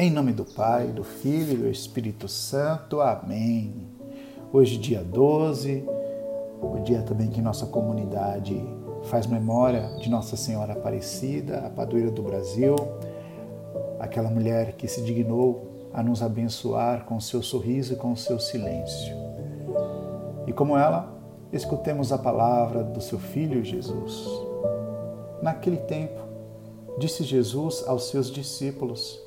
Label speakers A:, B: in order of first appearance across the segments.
A: Em nome do Pai, do Filho e do Espírito Santo. Amém. Hoje, dia 12, o dia também que nossa comunidade faz memória de Nossa Senhora Aparecida, a padroeira do Brasil, aquela mulher que se dignou a nos abençoar com seu sorriso e com seu silêncio. E como ela, escutemos a palavra do seu filho Jesus. Naquele tempo, disse Jesus aos seus discípulos: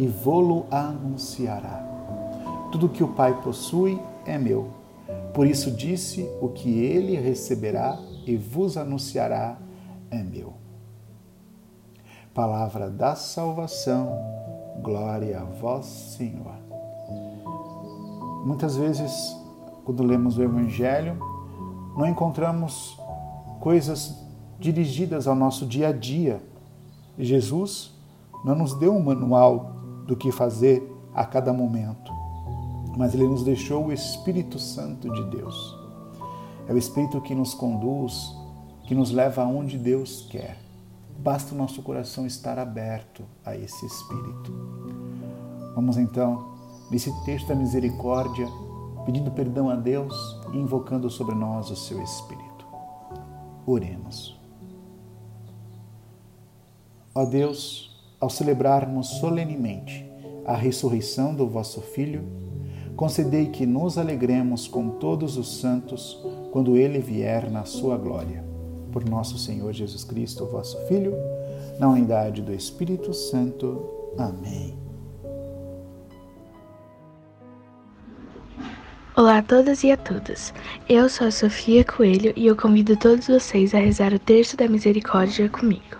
A: e vô-lo anunciará. Tudo que o Pai possui é meu. Por isso disse: o que ele receberá e vos anunciará é meu. Palavra da salvação, glória a vós, Senhor. Muitas vezes, quando lemos o Evangelho, não encontramos coisas dirigidas ao nosso dia a dia. Jesus não nos deu um manual do que fazer a cada momento, mas ele nos deixou o Espírito Santo de Deus. É o Espírito que nos conduz, que nos leva aonde Deus quer. Basta o nosso coração estar aberto a esse Espírito. Vamos então, nesse texto da misericórdia, pedindo perdão a Deus e invocando sobre nós o seu Espírito. Oremos. Ó Deus, ao celebrarmos solenemente a ressurreição do vosso Filho, concedei que nos alegremos com todos os santos quando ele vier na sua glória. Por nosso Senhor Jesus Cristo, vosso Filho, na unidade do Espírito Santo. Amém.
B: Olá a todas e a todas. Eu sou a Sofia Coelho e eu convido todos vocês a rezar o terço da misericórdia comigo.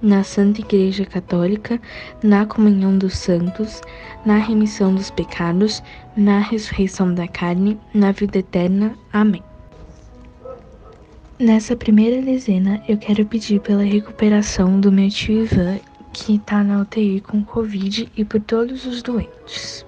B: na Santa Igreja Católica, na comunhão dos santos, na remissão dos pecados, na ressurreição da carne, na vida eterna. Amém. Nessa primeira dezena, eu quero pedir pela recuperação do meu tio Ivan, que está na UTI com Covid, e por todos os doentes.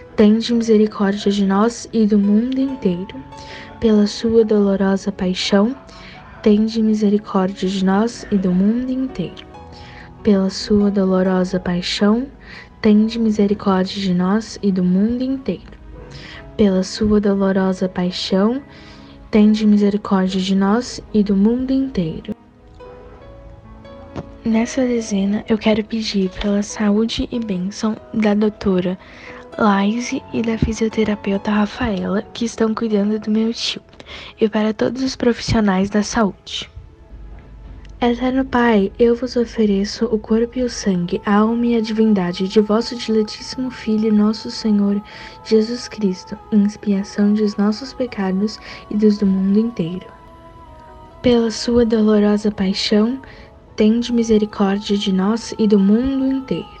B: tende misericórdia de nós e do mundo inteiro. Pela sua dolorosa paixão, tende misericórdia de nós e do mundo inteiro. Pela sua dolorosa paixão, tende misericórdia de nós e do mundo inteiro. Pela sua dolorosa paixão, tende misericórdia de nós e do mundo inteiro. Nessa dezena, eu quero pedir pela saúde e bênção da doutora Laise e da fisioterapeuta Rafaela, que estão cuidando do meu tio, e para todos os profissionais da saúde. Eterno Pai, eu vos ofereço o corpo e o sangue, a alma e a divindade de vosso diletíssimo Filho, nosso Senhor Jesus Cristo, em expiação dos nossos pecados e dos do mundo inteiro. Pela sua dolorosa paixão, tende misericórdia de nós e do mundo inteiro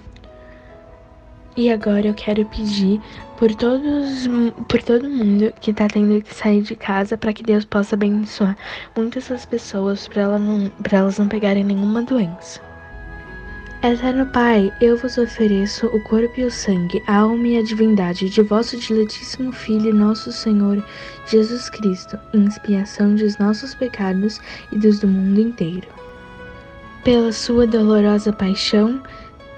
B: E agora eu quero pedir por todos, por todo mundo que tá tendo que sair de casa para que Deus possa abençoar muitas essas pessoas para ela elas não pegarem nenhuma doença. Eterno Pai, eu vos ofereço o corpo e o sangue, a alma e a divindade de vosso diletíssimo Filho, nosso Senhor Jesus Cristo, em expiação dos nossos pecados e dos do mundo inteiro. Pela sua dolorosa paixão,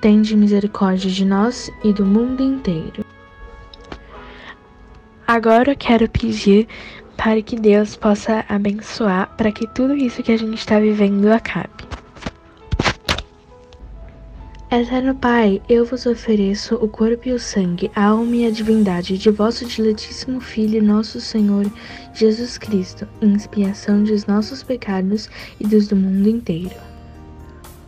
B: tende misericórdia de nós e do mundo inteiro. Agora quero pedir para que Deus possa abençoar para que tudo isso que a gente está vivendo acabe. Eterno Pai, eu vos ofereço o corpo e o sangue, a alma e a divindade de vosso diletíssimo Filho, nosso Senhor Jesus Cristo, em expiação dos nossos pecados e dos do mundo inteiro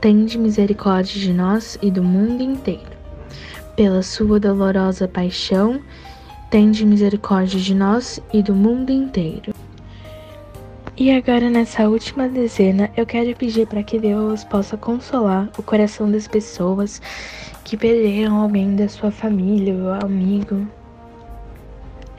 B: tende misericórdia de nós e do mundo inteiro. Pela sua dolorosa paixão, tende misericórdia de nós e do mundo inteiro. E agora, nessa última dezena, eu quero pedir para que Deus possa consolar o coração das pessoas que perderam alguém da sua família ou amigo.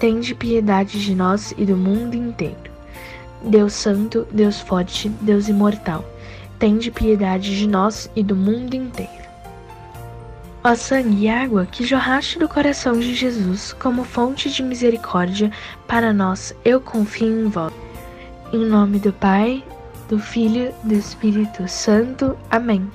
B: tende piedade de nós e do mundo inteiro. Deus Santo, Deus Forte, Deus Imortal, tende piedade de nós e do mundo inteiro. Ó sangue e água que jorraste do coração de Jesus como fonte de misericórdia para nós, eu confio em vós. Em nome do Pai, do Filho do Espírito Santo. Amém.